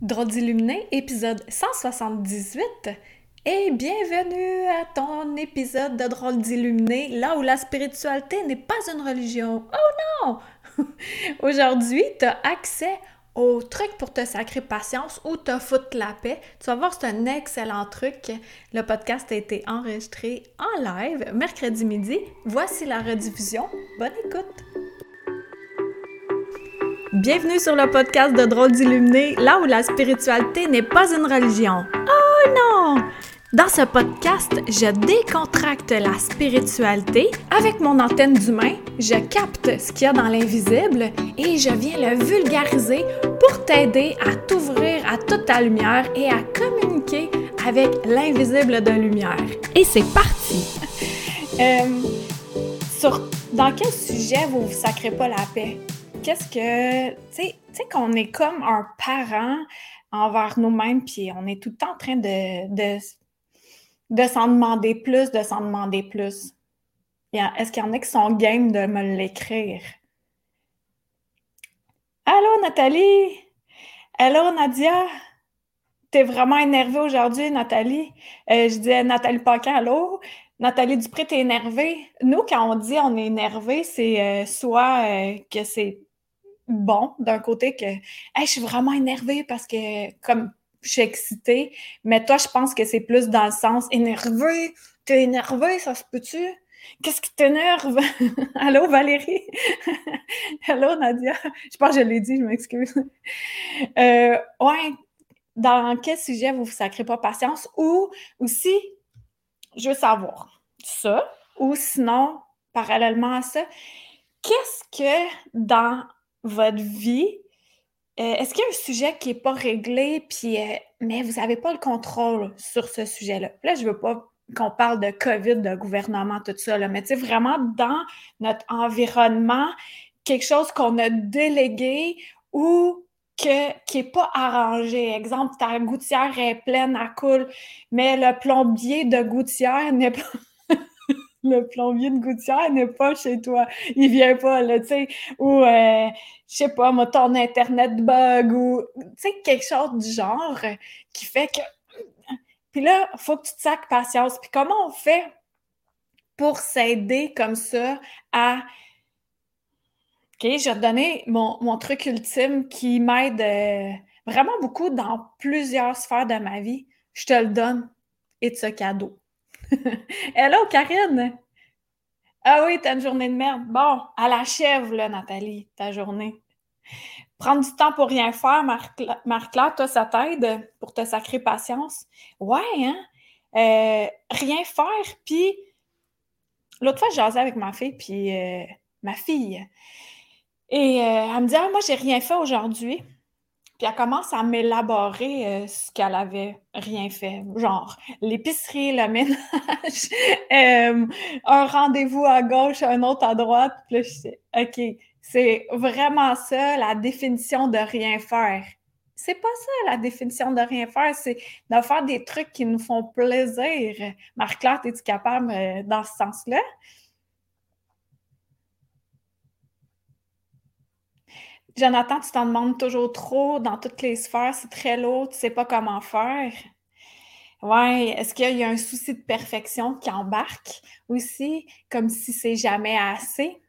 Drôle d'illuminé, épisode 178. Et bienvenue à ton épisode de Drôle d'illuminé, là où la spiritualité n'est pas une religion. Oh non! Aujourd'hui, tu as accès au truc pour te sacrer patience ou te foutre la paix. Tu vas voir, c'est un excellent truc. Le podcast a été enregistré en live mercredi midi. Voici la rediffusion. Bonne écoute! Bienvenue sur le podcast de Drôles d'illuminés, là où la spiritualité n'est pas une religion. Oh non! Dans ce podcast, je décontracte la spiritualité. Avec mon antenne d'humain, je capte ce qu'il y a dans l'invisible et je viens le vulgariser pour t'aider à t'ouvrir à toute ta lumière et à communiquer avec l'invisible de lumière. Et c'est parti! Euh, dans quel sujet vous ne sacrez pas la paix? Qu'est-ce que. Tu sais, qu'on est comme un parent envers nous-mêmes, puis on est tout le temps en train de, de, de s'en demander plus, de s'en demander plus. Est-ce qu'il y en a qui sont game de me l'écrire? Allô, Nathalie? Allô, Nadia? T'es vraiment énervée aujourd'hui, Nathalie? Euh, je disais Nathalie Paquin, allô? Nathalie Dupré, t'es énervée? Nous, quand on dit on est énervé, c'est euh, soit euh, que c'est bon d'un côté que je suis vraiment énervée parce que comme je suis excitée, mais toi, je pense que c'est plus dans le sens énervé. T'es énervé, ça se peut-tu? Qu'est-ce qui t'énerve? Allô, Valérie? Allô, Nadia? Je pense que je l'ai dit, je m'excuse. Euh, dans quel sujet vous ne sacrez pas patience? Ou aussi, je veux savoir ça, ou sinon, parallèlement à ça, qu'est-ce que dans votre vie, euh, est-ce qu'il y a un sujet qui n'est pas réglé, puis, euh, mais vous n'avez pas le contrôle sur ce sujet-là? Là, je ne veux pas qu'on parle de COVID, de gouvernement, tout ça, mais tu sais, vraiment dans notre environnement, quelque chose qu'on a délégué ou que, qui n'est pas arrangé. Exemple, ta gouttière est pleine, à coule, mais le plombier de gouttière n'est pas le plombier de gouttière n'est pas chez toi. Il vient pas, là, tu sais. Ou, euh, je sais pas, moi, ton Internet bug ou, tu sais, quelque chose du genre qui fait que. Puis là, faut que tu te sacs patience. Puis comment on fait pour s'aider comme ça à. OK, je vais te donner mon, truc ultime qui m'aide euh, vraiment beaucoup dans plusieurs sphères de ma vie. Je te le donne. Et ce cadeau. Hello, Karine! Ah oui, t'as une journée de merde. Bon, à la chèvre, là, Nathalie, ta journée. Prendre du temps pour rien faire, Marc-Claire, toi, ça t'aide pour te sacrer patience? Ouais, hein? Euh, rien faire, puis l'autre fois, je jasais avec ma fille, puis euh, ma fille, et euh, elle me dit Ah, moi, j'ai rien fait aujourd'hui. Puis elle commence à m'élaborer euh, ce qu'elle avait rien fait. Genre l'épicerie, le ménage, euh, un rendez-vous à gauche, un autre à droite. Puis je sais, OK, c'est vraiment ça la définition de rien faire. C'est pas ça la définition de rien faire, c'est de faire des trucs qui nous font plaisir. Marc-Claire, es-tu capable euh, dans ce sens-là? Jonathan, tu t'en demandes toujours trop dans toutes les sphères, c'est très lourd, tu sais pas comment faire. Ouais, est-ce qu'il y a un souci de perfection qui embarque aussi, comme si c'est jamais assez?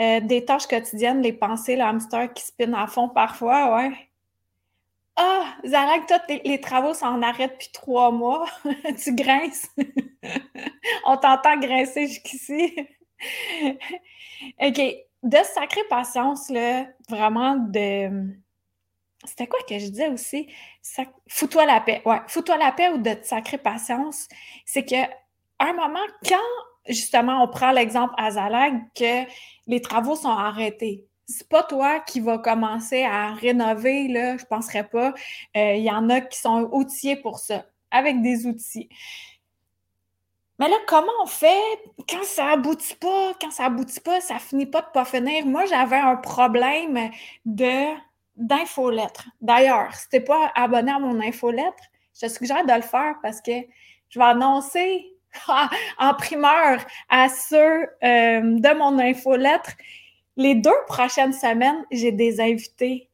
Euh, des tâches quotidiennes, les pensées, le hamster qui spinne à fond parfois, ouais. Ah, Zarek, toi, les travaux sont en arrêt depuis trois mois. tu grinces. On t'entend grincer jusqu'ici. OK de sacrée patience, là, vraiment de. C'était quoi que je disais aussi? Fous-toi la paix. Ouais, fous-toi la paix ou de sacrée patience. C'est que un moment, quand justement on prend l'exemple à Zalag que les travaux sont arrêtés, c'est pas toi qui vas commencer à rénover, là, je penserais pas. Euh, il y en a qui sont outillés pour ça, avec des outils. Mais là, comment on fait? Quand ça aboutit pas, quand ça aboutit pas, ça finit pas de pas finir? Moi, j'avais un problème de d'infolettre. D'ailleurs, si t'es pas abonné à mon infolettre, je te suggère de le faire parce que je vais annoncer en primeur à ceux euh, de mon infolettre les deux prochaines semaines, j'ai des invités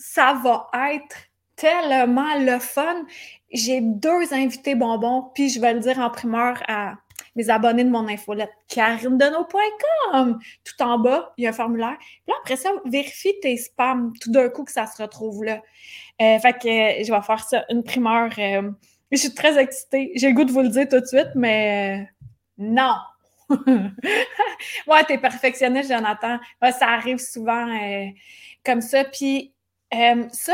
ça va être tellement le fun. J'ai deux invités bonbons, puis je vais le dire en primeur à mes abonnés de mon infolette, karinedeno.com. Tout en bas, il y a un formulaire. Puis après ça, vérifie tes spams tout d'un coup que ça se retrouve là. Euh, fait que euh, je vais faire ça, une primeur. Euh, je suis très excitée. J'ai le goût de vous le dire tout de suite, mais non! ouais, t'es perfectionniste, Jonathan. ça arrive souvent comme ça. Puis ça,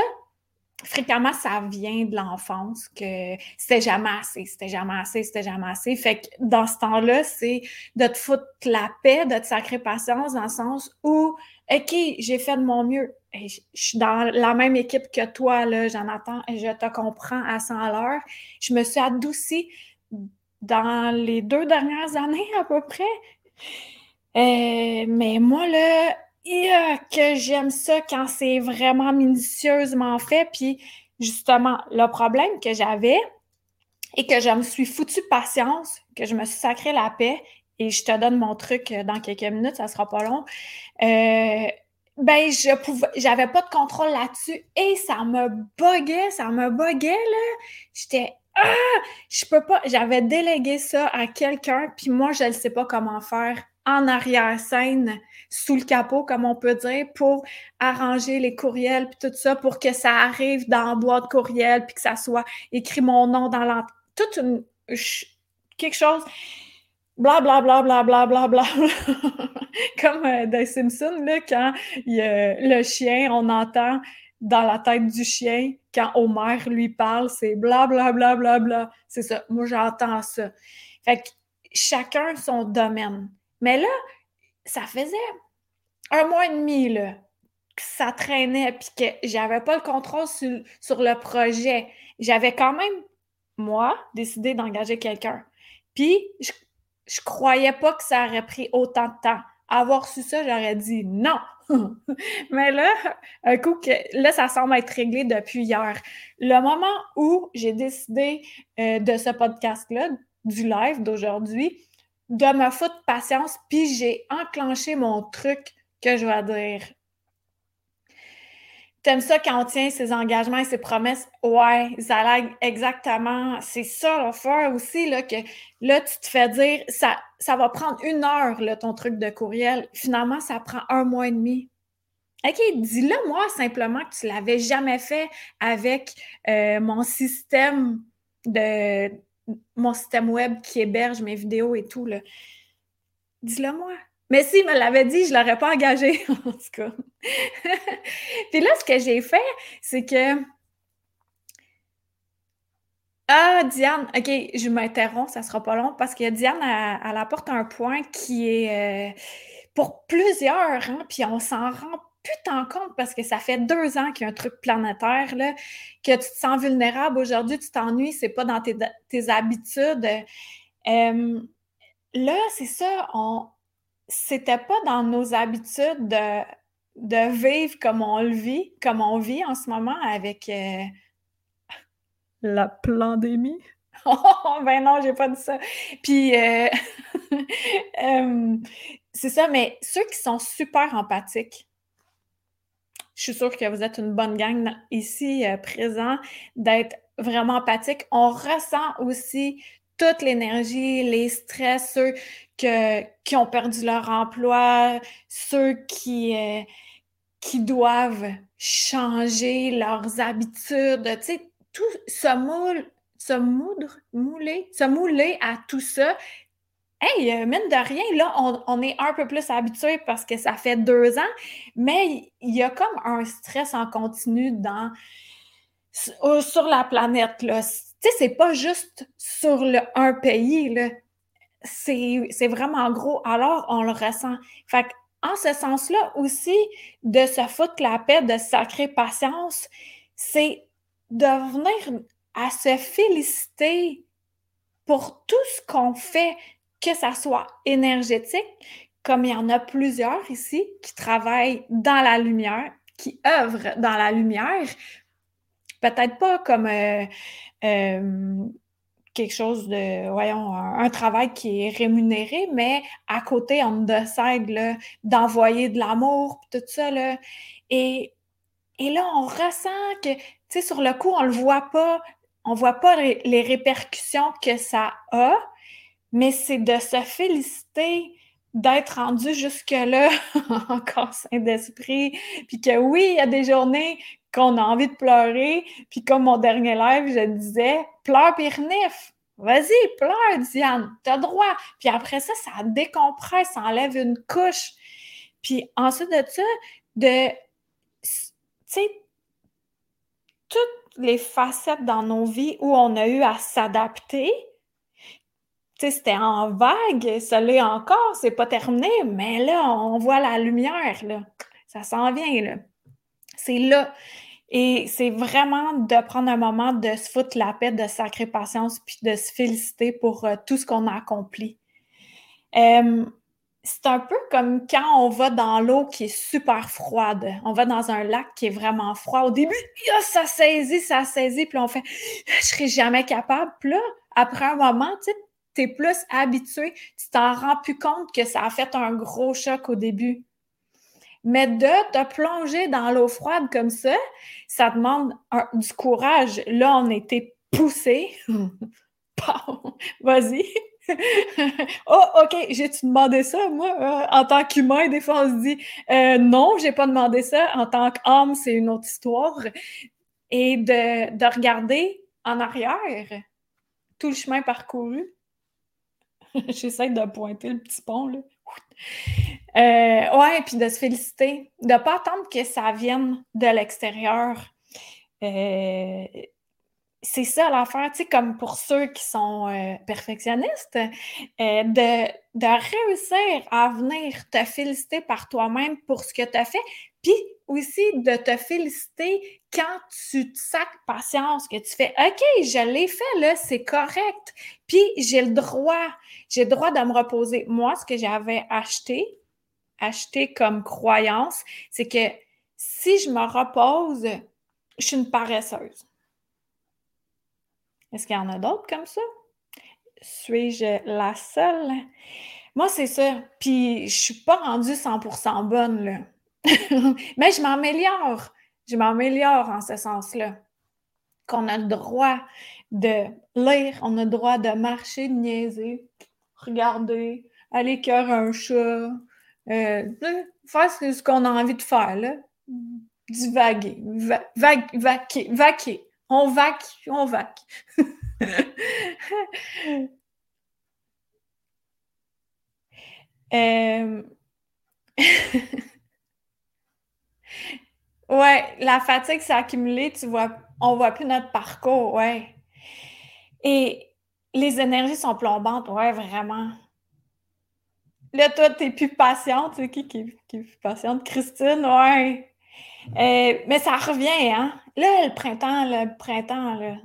fréquemment, ça vient de l'enfance que c'était jamais assez, c'était jamais assez, c'était jamais assez. Fait que dans ce temps-là, c'est de te foutre la paix, de te sacrer patience dans le sens où, OK, j'ai fait de mon mieux. Je suis dans la même équipe que toi, là, Jonathan, et je te comprends à 100 à l'heure. Je me suis adoucie dans les deux dernières années à peu près. Euh, mais moi, là, que j'aime ça quand c'est vraiment minutieusement fait. Puis justement, le problème que j'avais et que je me suis foutu patience, que je me suis sacré la paix, et je te donne mon truc dans quelques minutes, ça sera pas long. Euh, ben, je pouvais, j'avais pas de contrôle là-dessus et ça me buguait, ça me buguait, là. J'étais, ah, je peux pas, j'avais délégué ça à quelqu'un, puis moi, je ne sais pas comment faire en arrière-scène, sous le capot, comme on peut dire, pour arranger les courriels puis tout ça, pour que ça arrive dans la boîte courriel puis que ça soit écrit mon nom dans l'entrée. Toute une... quelque chose... Bla bla bla bla bla bla bla. comme euh, dans Simpsons, là, quand il, le chien, on entend dans la tête du chien, quand Homer lui parle, c'est bla bla bla bla bla. C'est ça. Moi, j'entends ça. Fait que chacun son domaine. Mais là, ça faisait un mois et demi que ça traînait puis que j'avais pas le contrôle sur, le projet. J'avais quand même, moi, décidé d'engager quelqu'un. Puis, je, je croyais pas que ça aurait pris autant de temps. Avoir su ça, j'aurais dit non. Mais là, un coup que là, ça semble être réglé depuis hier. Le moment où j'ai décidé euh, de ce podcast-là, du live d'aujourd'hui, de me foutre patience, puis j'ai enclenché mon truc que je vais dire. T'aimes ça quand on tient ses engagements et ses promesses? Ouais, ça l'aide exactement. C'est ça l'affaire aussi, là, que là, tu te fais dire, ça, ça va prendre une heure, là, ton truc de courriel. Finalement, ça prend un mois et demi. OK, dis-le moi simplement que tu l'avais jamais fait avec euh, mon système de, mon système web qui héberge mes vidéos et tout, là. Dis-le moi. Mais si me l'avait dit, je ne l'aurais pas engagé, en tout cas. Puis là, ce que j'ai fait, c'est que. Ah, Diane, OK, je m'interromps, ça sera pas long, parce que Diane, elle, apporte un point qui est euh, pour plusieurs, hein, puis on s'en rend plus compte parce que ça fait deux ans qu'il y a un truc planétaire, là, que tu te sens vulnérable. Aujourd'hui, tu t'ennuies, c'est pas dans tes, habitudes. là, c'est ça, on c'était pas dans nos habitudes de, de vivre comme on le vit, comme on vit en ce moment avec euh, la pandémie. Oh, ben non, j'ai pas dit ça. Puis, euh, c'est ça, mais ceux qui sont super empathiques, je suis sûre que vous êtes une bonne gang ici euh, présent, d'être vraiment empathique. On ressent aussi toute l'énergie, les stress, ceux qui ont perdu leur emploi, ceux qui, euh, qui doivent changer leurs habitudes, tu sais, tout se moule, se moudre, mouler, se mouler à tout ça, Hey, euh, mine de rien, là, on, est un peu plus habitué parce que ça fait deux ans, mais il y a comme un stress en continu dans sur la planète. Tu sais, c'est pas juste sur le, un pays, là. C'est vraiment gros. Alors, on le ressent. Fait en ce sens-là aussi, de se foutre la paix, de sacrer patience, c'est de venir à se féliciter pour tout ce qu'on fait, que ça soit énergétique, comme il y en a plusieurs ici qui travaillent dans la lumière, qui œuvrent dans la lumière, peut-être pas comme euh, euh, quelque chose de, voyons, un, travail qui est rémunéré, mais à côté, on décide d'envoyer de l'amour, tout ça. Là, et Et là, on ressent que, tu sais, sur le coup, on le voit pas, on voit pas les répercussions que ça a, mais c'est de se féliciter d'être rendu jusque-là encore sain d'esprit, puis que oui, il y a des journées qu'on a envie de pleurer, puis comme mon dernier live, je disais, pleure pis Vas-y, pleure, Diane, t'as droit. Puis après ça, ça décompresse, ça enlève une couche. Puis ensuite de ça, de, tu sais, toutes les facettes dans nos vies où on a eu à s'adapter, c'était en vague, ça l'est encore, c'est pas terminé, mais là, on voit la lumière, là. Ça s'en vient, là. C'est là. Et c'est vraiment de prendre un moment de se foutre la paix, de sacrer patience, puis de se féliciter pour euh, tout ce qu'on a accompli. c'est un peu comme quand on va dans l'eau qui est super froide. On va dans un lac qui est vraiment froid. Au début, ça saisit, ça saisit, puis on fait « je serai jamais capable ». Puis là, après un moment, tu sais, tu es plus habitué, tu t'en rends plus compte que ça a fait un gros choc au début. Mais de te plonger dans l'eau froide comme ça, ça demande du courage. Là, on était poussé. Vas-y. oh, OK, j'ai-tu demandé ça, moi? Euh, en tant qu'humain, des fois, on se dit euh, non, j'ai pas demandé ça. En tant qu'homme, c'est une autre histoire. Et de, de regarder en arrière tout le chemin parcouru, J'essaie de pointer le petit pont, là. Euh, ouais, puis de se féliciter, de ne pas attendre que ça vienne de l'extérieur. Euh, c'est ça l'affaire, tu sais, comme pour ceux qui sont euh, perfectionnistes, de, de réussir à venir te féliciter par toi-même pour ce que tu as fait, puis aussi de te féliciter quand tu te sacs patience, que tu fais OK, je l'ai fait là, c'est correct. Puis j'ai le droit, j'ai le droit de me reposer. Moi, ce que j'avais acheté, acheté comme croyance, c'est que si je me repose, je suis une paresseuse. Est-ce qu'il y en a d'autres comme ça? Suis-je la seule? Moi, c'est ça. Puis je suis pas rendue 100% bonne, là. Mais je m'améliore. Je m'améliore en ce sens-là. Qu'on a le droit de lire, on a le droit de marcher, de niaiser, regarder, aller cœur un chat, euh, faire ce qu'on a envie de faire, là. Divaguer, va, vaquer, vaquer. On vaque, on vaque. euh... Ouais, la fatigue s'est accumulée, tu vois, on voit plus notre parcours, ouais. Et les énergies sont plombantes, ouais, vraiment. Là, toi, t'es plus patiente, tu sais, qui, qui, qui est plus patiente? Christine, ouais. Euh, mais ça revient, hein? Là, le printemps, le printemps,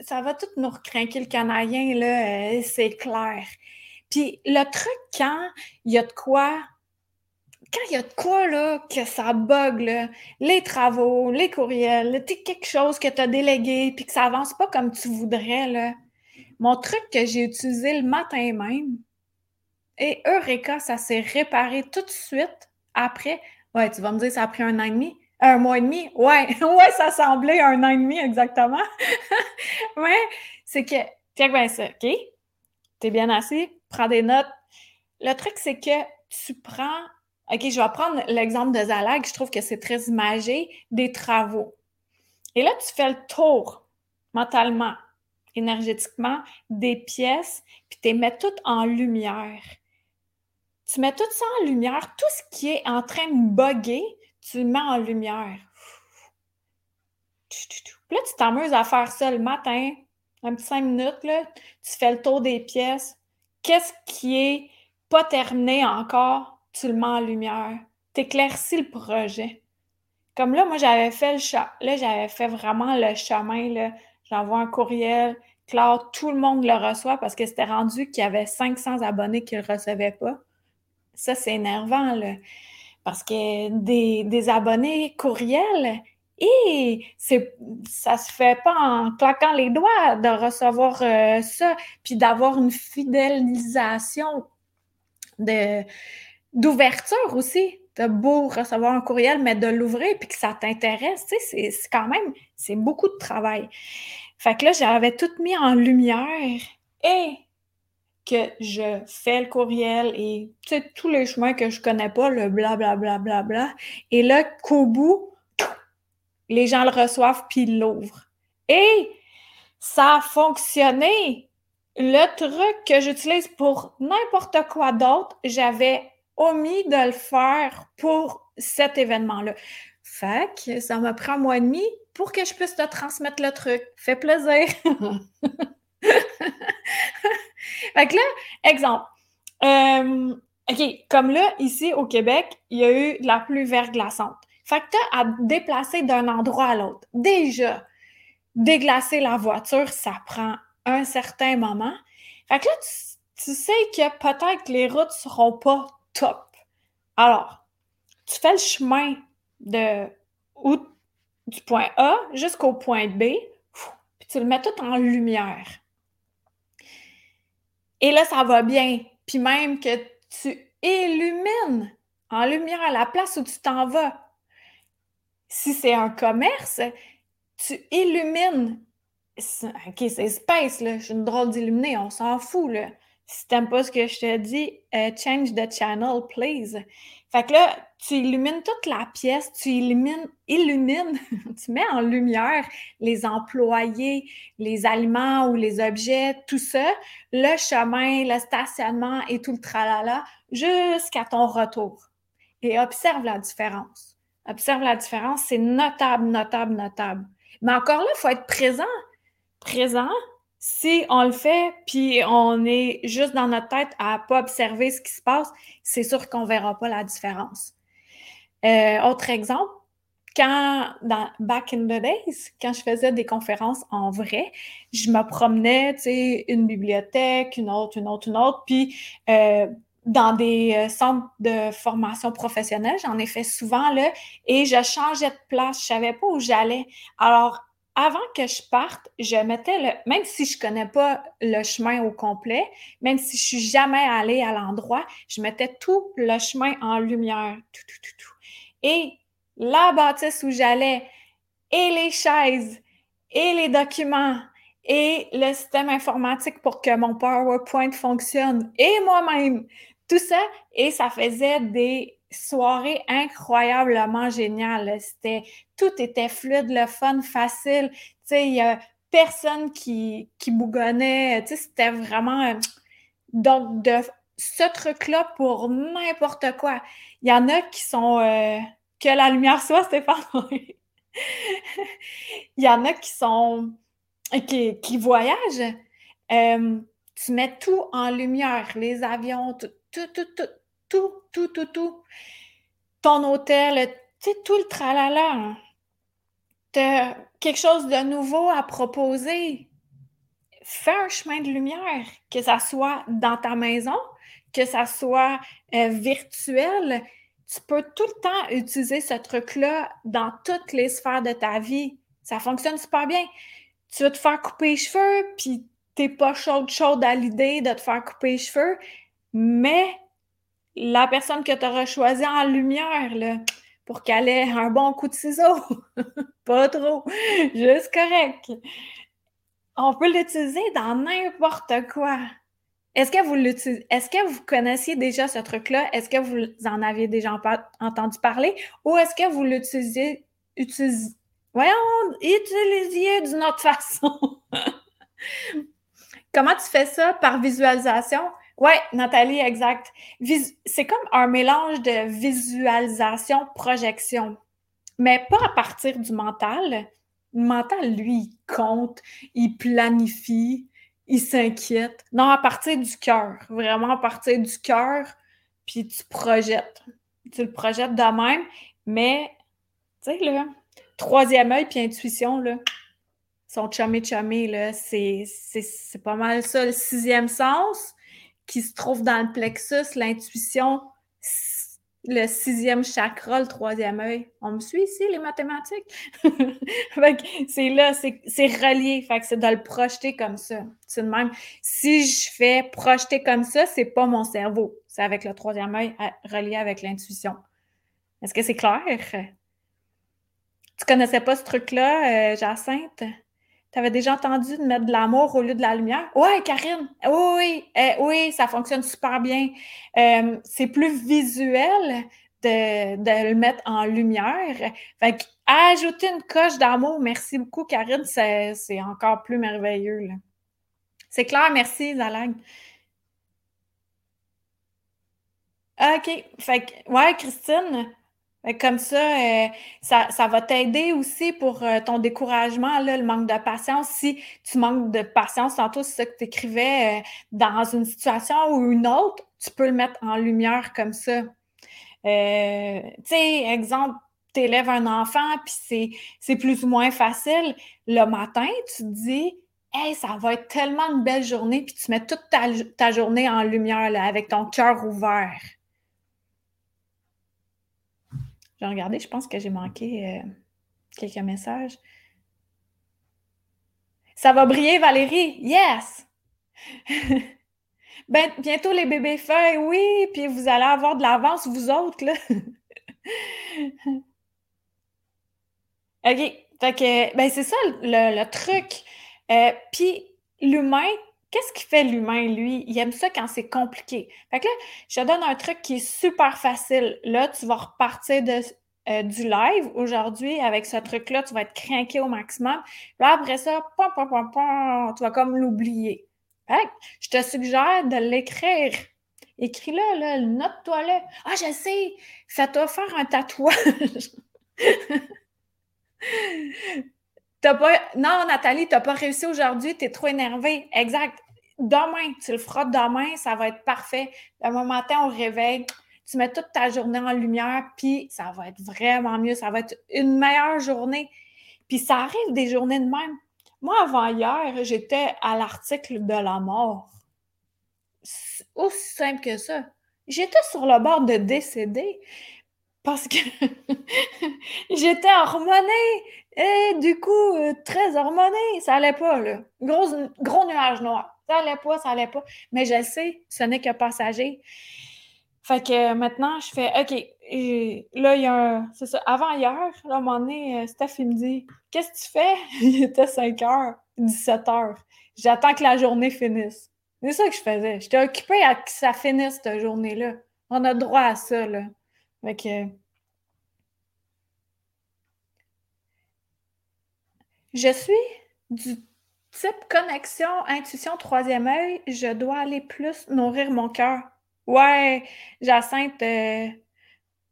ça va tout nous recrinquer le canadien, là, euh, c'est clair. Puis le truc, quand il y a de quoi quand il y a de quoi que ça bug, les travaux, les courriels, quelque chose que tu as délégué puis que ça avance pas comme tu voudrais, mon truc que j'ai utilisé le matin même, et Eureka, ça s'est réparé tout de suite après. Ouais, tu vas me dire, ça a pris un an et demi? Un mois et demi? Ouais, ouais, ça semblait un an et demi exactement. ouais, c'est que, tiens bien ça, OK? T'es bien assis, prends des notes. Le truc, c'est que tu prends OK, je vais prendre l'exemple de Zalag, je trouve que c'est très imagé, des travaux. Et là, tu fais le tour mentalement, énergétiquement, des pièces, puis tu les mets toutes en lumière. Tu mets tout ça en lumière, tout ce qui est en train de bugger, tu le mets en lumière. Puis là, tu t'amuses à faire ça le matin, un petit cinq minutes, là, tu fais le tour des pièces. Qu'est-ce qui est pas terminé encore? tu le mets en lumière, t'éclaircis le projet. Comme là, moi, j'avais fait le chat. Là, j'avais fait vraiment le chemin. Là. J'envoie un courriel. Claude, tout le monde le reçoit parce que c'était rendu qu'il y avait 500 abonnés qui ne le recevaient pas. Ça, c'est énervant, là. Parce que des, abonnés courriels, et c'est ça se fait pas en claquant les doigts de recevoir euh, ça, puis d'avoir une fidélisation de, d'ouverture aussi. t'as beau recevoir un courriel, mais de l'ouvrir puis que ça t'intéresse, tu sais, c'est quand même, c'est beaucoup de travail. Fait que là, j'avais tout mis en lumière que je fais le courriel et tous les chemins que je connais pas, le blablabla. Bla, bla, bla, et là, qu'au bout, les gens le reçoivent puis l'ouvrent. Et ça a fonctionné. Le truc que j'utilise pour n'importe quoi d'autre, j'avais omis de le faire pour cet événement-là. Fait que ça m'a pris un mois et demi pour que je puisse te transmettre le truc. Fait plaisir. fait que là, exemple. Euh, OK, comme là, ici au Québec, il y a eu de la pluie verglaçante. Fait que tu as à déplacer d'un endroit à l'autre. Déjà, déglacer la voiture, ça prend un certain moment. Fait que là, tu, sais que peut-être les routes seront pas top. Alors, tu fais le chemin de du point A jusqu'au point B, puis tu le mets tout en lumière. Et là, ça va bien. Puis même que tu illumines en lumière à la place où tu t'en vas. Si c'est un commerce, tu illumines. OK, c'est space, là. Je suis une drôle d'illuminer, on s'en fout, là. Si t'aimes pas ce que je te dis, euh, change the channel, please. Fait que là, tu illumines toute la pièce, tu illumines, illumines, tu mets en lumière les employés, les aliments ou les objets, tout ça, le chemin, le stationnement et tout le tralala, jusqu'à ton retour. Et observe la différence. Observe la différence, c'est notable, notable, notable. Mais encore là, il faut être présent. Présent, si on le fait, puis on est juste dans notre tête à pas observer ce qui se passe, c'est sûr qu'on verra pas la différence. Euh, autre exemple, quand, dans Back in the Days, quand je faisais des conférences en vrai, je me promenais, tu sais, une bibliothèque, une autre, une autre, une autre, puis euh, dans des euh, centres de formation professionnelle, j'en ai fait souvent, là, et je changeais de place, je savais pas où j'allais. Alors, avant que je parte, je mettais le, même si je connais pas le chemin au complet, même si je suis jamais allée à l'endroit, je mettais tout le chemin en lumière, tout, tout, tout, tout. Et la bâtisse où j'allais, et les chaises, et les documents, et le système informatique pour que mon PowerPoint fonctionne, et moi-même, tout ça, et ça faisait des soirée incroyablement géniale. C'était, tout était fluide, le fun, facile. Tu sais, il y a personne qui, qui bougonnait. Tu sais, c'était vraiment... Euh, donc, de ce truc-là pour n'importe quoi. Il y en a qui sont... Euh, que la lumière soit, Stéphane. il y en a qui sont... qui, voyagent. Euh, tu mets tout en lumière, les avions, tout, tout, tout, tout tout, tout, tout, tout. Ton hôtel, tu sais, tout le tralala. Hein. Tu as quelque chose de nouveau à proposer? Fais un chemin de lumière, que ça soit dans ta maison, que ça soit euh, virtuel. Tu peux tout le temps utiliser ce truc-là dans toutes les sphères de ta vie. Ça fonctionne super bien. Tu veux te faire couper les cheveux, puis t'es pas chaude, chaude à l'idée de te faire couper les cheveux, mais la personne que tu auras choisie en lumière, pour qu'elle ait un bon coup de ciseau. pas trop, juste correct. On peut l'utiliser dans n'importe quoi. Est-ce que vous l'utilisez? Est-ce que vous connaissiez déjà ce truc-là? Est-ce que vous en aviez déjà entendu parler? Ou est-ce que vous l'utilisez, utilisez, voyons, utilisiez d'une autre façon? Comment tu fais ça? Par visualisation? Oui, Nathalie, exact. C'est comme un mélange de visualisation, projection, mais pas à partir du mental. Le mental, lui, il compte, il planifie, il s'inquiète. Non, à partir du cœur, vraiment à partir du cœur, puis tu projettes. Tu le projettes de même, mais, tu sais, là, troisième œil puis intuition, là, sont chummy là, c'est pas mal ça. Le sixième sens, qui se trouve dans le plexus, l'intuition, le sixième chakra, le troisième œil. On me suit ici, les mathématiques? c'est là, c'est relié. Fait que c'est de le projeter comme ça. C'est de même. Si je fais projeter comme ça, c'est pas mon cerveau. C'est avec le troisième œil relié avec l'intuition. Est-ce que c'est clair? Tu connaissais pas ce truc-là, euh, Jacinthe? Tu avais déjà entendu de mettre de l'amour au lieu de la lumière? Oui, Karine! Oui, oui, eh, ça fonctionne super bien. Euh, c'est plus visuel de, le mettre en lumière. Fait ajouter une coche d'amour, merci beaucoup, Karine, c'est encore plus merveilleux. C'est clair, merci, Zalag. OK. Fait que, ouais, Christine, comme ça, euh, ça, ça, va t'aider aussi pour euh, ton découragement, le manque de patience. Si tu manques de patience, tantôt, c'est ça que tu écrivais, euh, dans une situation ou une autre, tu peux le mettre en lumière comme ça. tu sais, exemple, tu élèves un enfant, puis c'est plus ou moins facile. Le matin, tu te dis, Hey, ça va être tellement une belle journée, puis tu mets toute ta, journée en lumière avec ton cœur ouvert. J'ai regardé, je pense que j'ai manqué euh, quelques messages. Ça va briller, Valérie? Yes! ben, bientôt les bébés feuilles, oui, puis vous allez avoir de l'avance, vous autres, là. OK. Ben, c'est ça le, truc. Euh, puis l'humain, qu'est-ce qui fait l'humain, lui? Il aime ça quand c'est compliqué. Fait que là, je te donne un truc qui est super facile. Là, tu vas repartir de, euh, du live aujourd'hui avec ce truc-là, tu vas être craqué au maximum. Là, après ça, tu vas comme l'oublier. je te suggère de l'écrire. Écris-le, là, note-toi là. Ah, je sais, fais-toi faire un tatouage. T'as pas... Non, Nathalie, tu n'as pas réussi aujourd'hui, tu es trop énervée. Exact. Demain, tu le feras demain, ça va être parfait. Le matin, on réveille tu mets toute ta journée en lumière, puis ça va être vraiment mieux, ça va être une meilleure journée. Puis ça arrive des journées de même. Moi, avant hier, j'étais à l'article de la mort. Aussi simple que ça. J'étais sur le bord de décéder parce que j'étais hormonée. Et du coup, euh, très hormonée. Ça allait pas, là. Gros, gros nuage noir. Ça allait pas, ça allait pas. Mais je sais, ce n'est que passager. Fait que maintenant, je fais OK. Là, il y a un. C'est ça. Avant hier, là, à un moment donné, euh, Steph, me dit Qu'est-ce que tu fais? Il était 5 h, 17 h. J'attends que la journée finisse. C'est ça que je faisais. J'étais occupée à que ça finisse, cette journée-là. On a droit à ça, là. Fait que. Je suis du type connexion, intuition, troisième œil. Je dois aller plus nourrir mon cœur. Ouais, Jacinthe. Euh...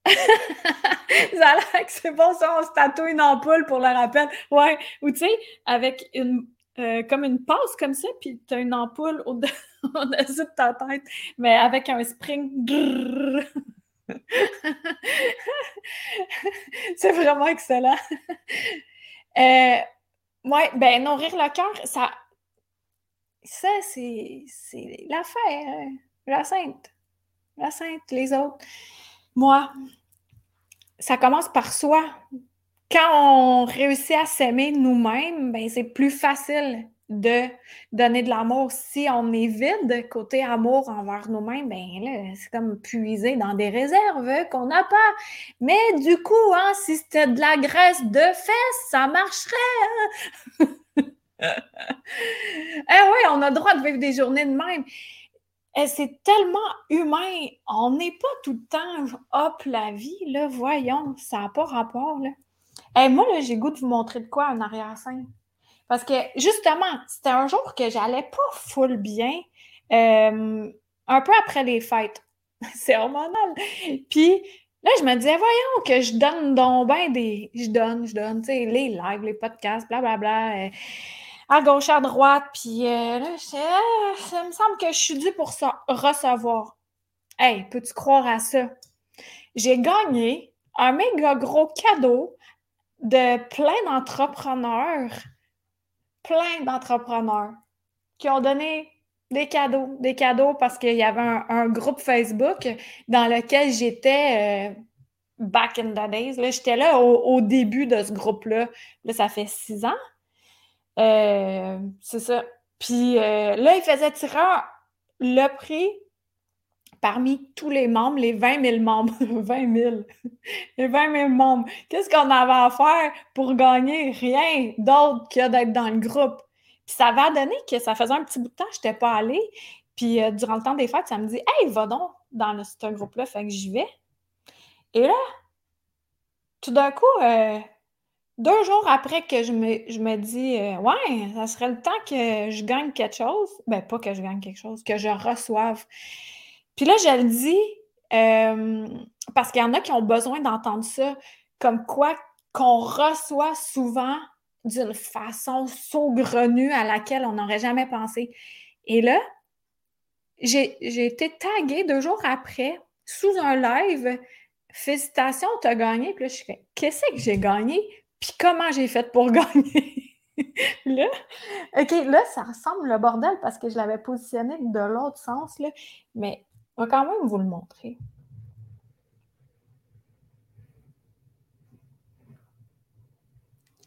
c'est bon ça, on se tatoue une ampoule pour le rappel. Ouais, ou tu sais, avec une euh, comme une passe comme ça, puis tu as une ampoule au-dessus de ta tête, mais avec un spring. c'est vraiment excellent. euh, ouais, ben nourrir le cœur, ça. Ça, c'est l'affaire, la sainte la sainte, les autres. Moi, ça commence par soi. Quand on réussit à s'aimer nous-mêmes, ben, c'est plus facile de donner de l'amour. Si on est vide côté amour envers nous-mêmes, ben c'est comme puiser dans des réserves qu'on n'a pas. Mais du coup, hein, si c'était de la graisse de fesses, ça marcherait. Hein? eh oui, on a le droit de vivre des journées de même. Eh, c'est tellement humain. On n'est pas tout le temps hop la vie, là, voyons, ça n'a pas rapport. Là. Eh, moi, là, j'ai goût de vous montrer de quoi en arrière-scène. Parce que justement, c'était un jour que j'allais pas full bien, euh, un peu après les fêtes. c'est hormonal. Puis là, je me disais, voyons que je donne donc bien des. Je donne, je donne, tu sais, les lives, les podcasts, blablabla. Bla, bla, euh, à gauche, à droite, puis euh, là, ah, ça me semble que je suis due pour ça, recevoir. Hey, peux-tu croire à ça? J'ai gagné un méga gros cadeau de plein d'entrepreneurs, plein d'entrepreneurs qui ont donné des cadeaux, des cadeaux parce qu'il y avait un, groupe Facebook dans lequel j'étais euh, back in the days. J'étais là au, début de ce groupe-là. Là, ça fait six ans. Euh, c'est ça. Puis euh, là, il faisait tirer le prix parmi tous les membres, les 20 000 membres, 20 000, les 20 000 membres, qu'est-ce qu'on avait à faire pour gagner? Rien d'autre que d'être dans le groupe. Puis ça avait donné que ça faisait un petit bout de temps je n'étais pas allée. Puis euh, durant le temps des fêtes, ça me dit Hey, va donc dans ce groupe-là. Fait que j'y vais. Et là, tout d'un coup, euh, deux jours après que je me, je me dis euh, Ouais, ça serait le temps que je gagne quelque chose. Ben, pas que je gagne quelque chose, que je reçoive. Puis là, je le dis parce qu'il y en a qui ont besoin d'entendre ça, comme quoi qu'on reçoit souvent d'une façon saugrenue à laquelle on n'aurait jamais pensé. Et là, j'ai été taguée deux jours après sous un live. Félicitations, tu as gagné. Puis là, je suis qu'est-ce que j'ai gagné? Puis comment j'ai fait pour gagner? là, OK, là, ça ressemble le bordel parce que je l'avais positionné de l'autre sens, là. Mais on va quand même vous le montrer.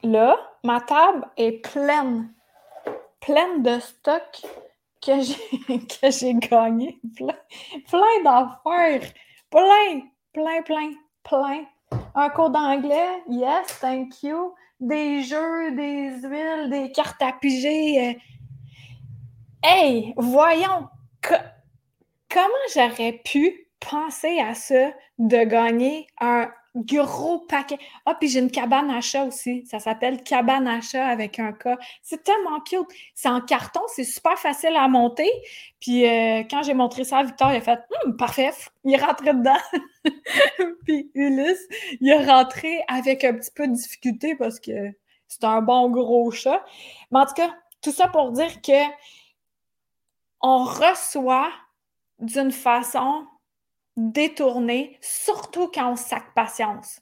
Là, ma table est pleine, pleine de stocks que j'ai gagné. Plein, plein d'affaires. Plein, plein, plein, plein. Un cours d'anglais, yes, thank you. Des jeux, des huiles, des cartes à piger. Hey, voyons, comment j'aurais pu penser à ça de gagner un gros paquet? Ah, puis j'ai une cabane à chat aussi. Ça s'appelle cabane à chat avec un cas. C'est tellement cute. C'est en carton, c'est super facile à monter. Puis euh, quand j'ai montré ça à Victor, il a fait hum, parfait. Il est rentré dedans. puis Ulysse, il est rentré avec un petit peu de difficulté parce que c'est un bon gros chat. Mais en tout cas, tout ça pour dire que on reçoit d'une façon détourner, surtout quand on sac patience.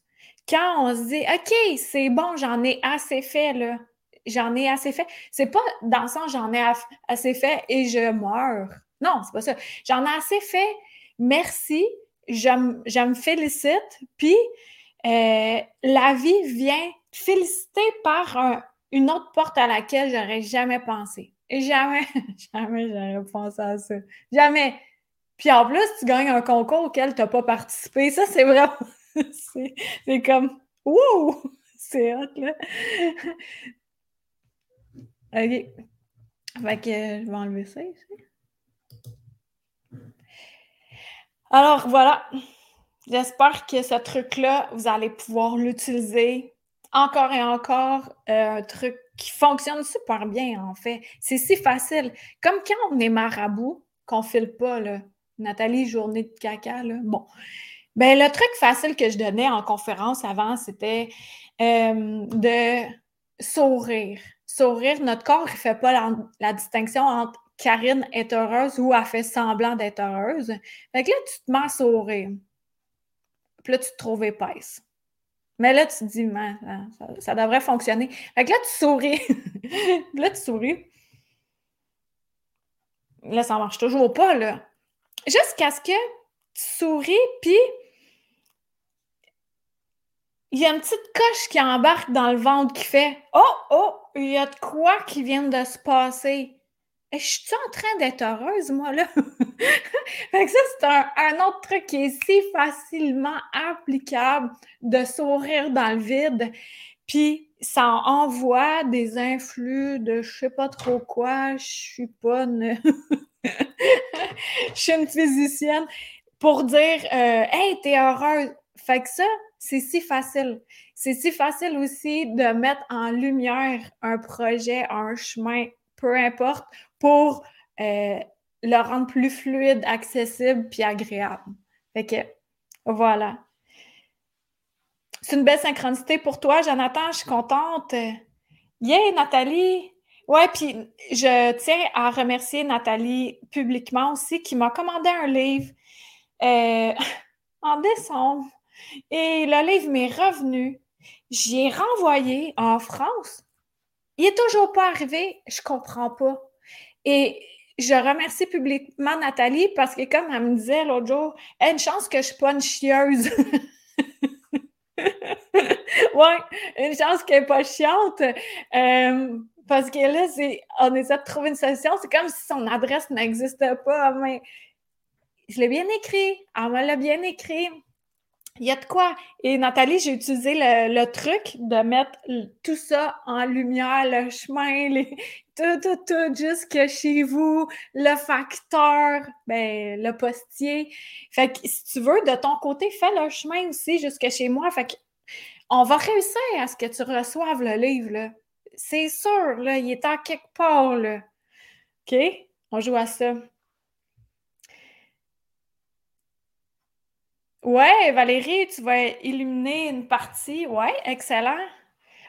Quand on se dit, OK, c'est bon, j'en ai assez fait, là. J'en ai assez fait. C'est pas dans le sens j'en ai assez fait et je meurs. Non, c'est pas ça. J'en ai assez fait. Merci. Je, me félicite. Puis, euh, la vie vient féliciter par une autre porte à laquelle j'aurais jamais pensé. Jamais, jamais j'aurais pensé à ça. Jamais. Puis en plus, tu gagnes un concours auquel tu n'as pas participé. Ça, c'est vraiment. c'est comme. Wow! C'est hot, là. OK. Fait que je vais enlever ça ici. Alors voilà. J'espère que ce truc-là, vous allez pouvoir l'utiliser encore et encore. Euh, un truc qui fonctionne super bien, en fait. C'est si facile. Comme quand on est marabout, qu'on file pas, là. Nathalie, journée de caca, là. Bon. Ben, le truc facile que je donnais en conférence avant, c'était euh, de sourire. Sourire, notre corps ne fait pas la, distinction entre Karine est heureuse ou a fait semblant d'être heureuse. Fait que là, tu te mets à sourire. Puis là, tu te trouves épaisse. Mais là, tu te dis, ça, devrait fonctionner. Fait que là, tu souris. là, tu souris. Là, ça marche toujours pas, là jusqu'à ce que tu souris, puis il y a une petite coche qui embarque dans le ventre qui fait Oh, oh, il y a de quoi qui vient de se passer. Et je suis en train d'être heureuse, moi, là? fait que ça, c'est un, autre truc qui est si facilement applicable de sourire dans le vide. Puis ça envoie des influx de je sais pas trop quoi, je suis pas. je suis une physicienne pour dire euh, Hey, t'es heureuse. Fait que ça, c'est si facile. C'est si facile aussi de mettre en lumière un projet, un chemin, peu importe, pour euh, le rendre plus fluide, accessible puis agréable. Fait que voilà. C'est une belle synchronicité pour toi, Jonathan. Je suis contente. Yeah, Nathalie! Ouais, puis je tiens à remercier Nathalie publiquement aussi qui m'a commandé un livre euh, en décembre. Et le livre m'est revenu. J'y ai renvoyé en France. Il est toujours pas arrivé. Je comprends pas. Et je remercie publiquement Nathalie parce que, comme elle me disait l'autre jour, une chance que je suis pas une chieuse. ouais, une chance qu'elle n'est pas chiante. Euh, parce que là, c'est, on essaie de trouver une solution. C'est comme si son adresse n'existait pas. Mais je l'ai bien écrit. Elle me l'a bien écrit. Il y a de quoi. Et Nathalie, j'ai utilisé le, truc de mettre tout ça en lumière, le chemin, tout, tout, tout, jusque chez vous, le facteur, ben, le postier. Fait que si tu veux, de ton côté, fais le chemin aussi jusque chez moi. Fait que on va réussir à ce que tu reçoives le livre, là. C'est sûr, là, il est à quelque part, là. OK? On joue à ça. Ouais, Valérie, tu vas illuminer une partie. Ouais, excellent.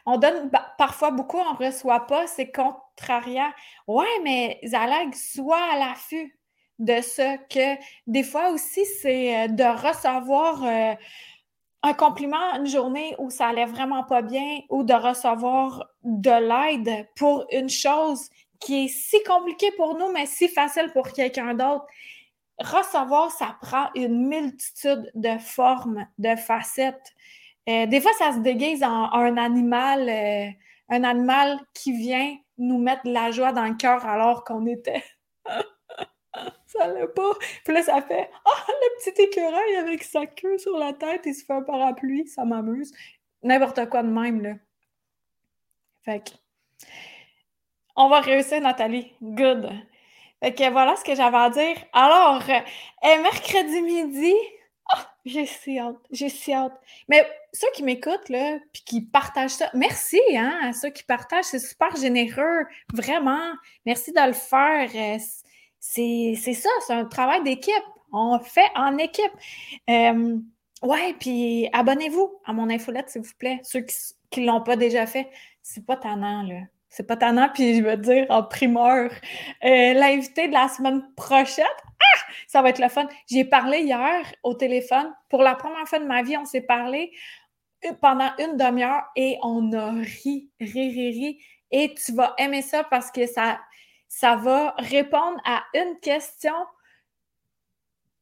On donne parfois beaucoup, on ne reçoit pas, c'est contrariant. Ouais, mais Zalag, sois à l'affût de ce que des fois aussi, c'est euh, de recevoir euh, un compliment une journée où ça allait vraiment pas bien ou de recevoir de l'aide pour une chose qui est si compliquée pour nous, mais si facile pour quelqu'un d'autre. Recevoir, ça prend une multitude de formes, de facettes. Euh, des fois, ça se déguise en un animal, euh, un animal qui vient nous mettre la joie dans le cœur alors qu'on était. Ça l'a pas. Puis là, ça fait Ah, le petit écureuil avec sa queue sur la tête, il se fait un parapluie, ça m'amuse. N'importe quoi de même, là. Fait que. On va réussir, Nathalie. Good. Fait que voilà ce que j'avais à dire. Alors, euh, mercredi midi, oh, j'ai si hâte, j'ai si hâte. Mais ceux qui m'écoutent, là, puis qui partagent ça, merci, hein, à ceux qui partagent, c'est super généreux, vraiment. Merci de le faire. Euh, c'est ça, c'est un travail d'équipe. On fait en équipe. Euh, ouais, puis abonnez-vous à mon infolette, s'il vous plaît. Ceux qui ne l'ont pas déjà fait, c'est pas tannant, là. C'est pas tannant, puis je veux dire en primeur. Euh, l'invité de la semaine prochaine, ah! Ça va être le fun. J'ai parlé hier au téléphone. Pour la première fois de ma vie, on s'est parlé pendant une demi-heure et on a ri, ri, ri, ri. Et tu vas aimer ça parce que ça, ça va répondre à une question,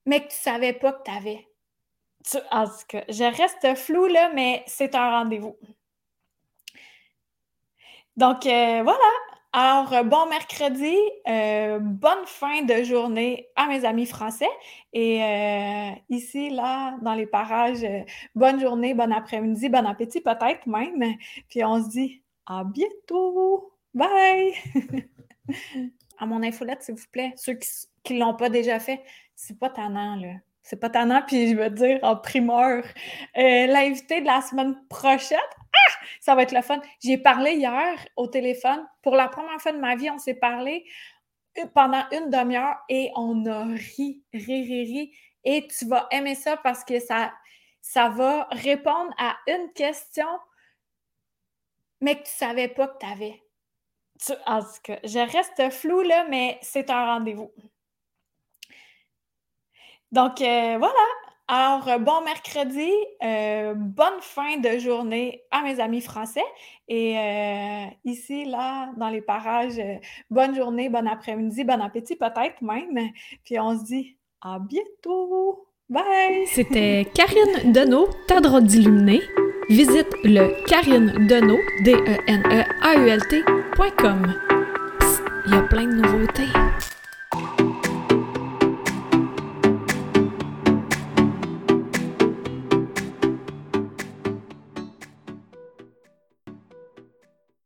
mais que tu savais pas que tu avais. en tout cas, je reste flou là, mais c'est un rendez-vous. Donc euh, voilà. Alors, euh, bon mercredi, euh, bonne fin de journée à mes amis français. Et ici, là, dans les parages, bonne journée, bon après-midi, bon appétit peut-être même. Puis on se dit à bientôt. Bye! à mon infolette, s'il vous plaît. Ceux qui ne l'ont pas déjà fait, c'est pas tannant, là. C'est pas tannant, puis je veux dire en primeur. Euh, l'invité de la semaine prochaine, ah! Ça va être le fun. J'ai parlé hier au téléphone. Pour la première fois de ma vie, on s'est parlé pendant une demi-heure et on a ri, ri, ri, ri. Et tu vas aimer ça parce que ça, ça va répondre à une question, mais que tu savais pas que tu avais. En tout cas, je reste flou là, mais c'est un rendez-vous. Donc euh, voilà. Alors, euh, bon mercredi, euh, bonne fin de journée à mes amis français. Et ici, là, dans les parages, bonne journée, bon après-midi, bon appétit peut-être même. Puis on se dit à bientôt. Bye! C'était Karine Deneau, ta droite d'illuminé. Visite le Karine Deneau, D-E-N-E-A-U-L-T.com. Il y a plein de nouveautés.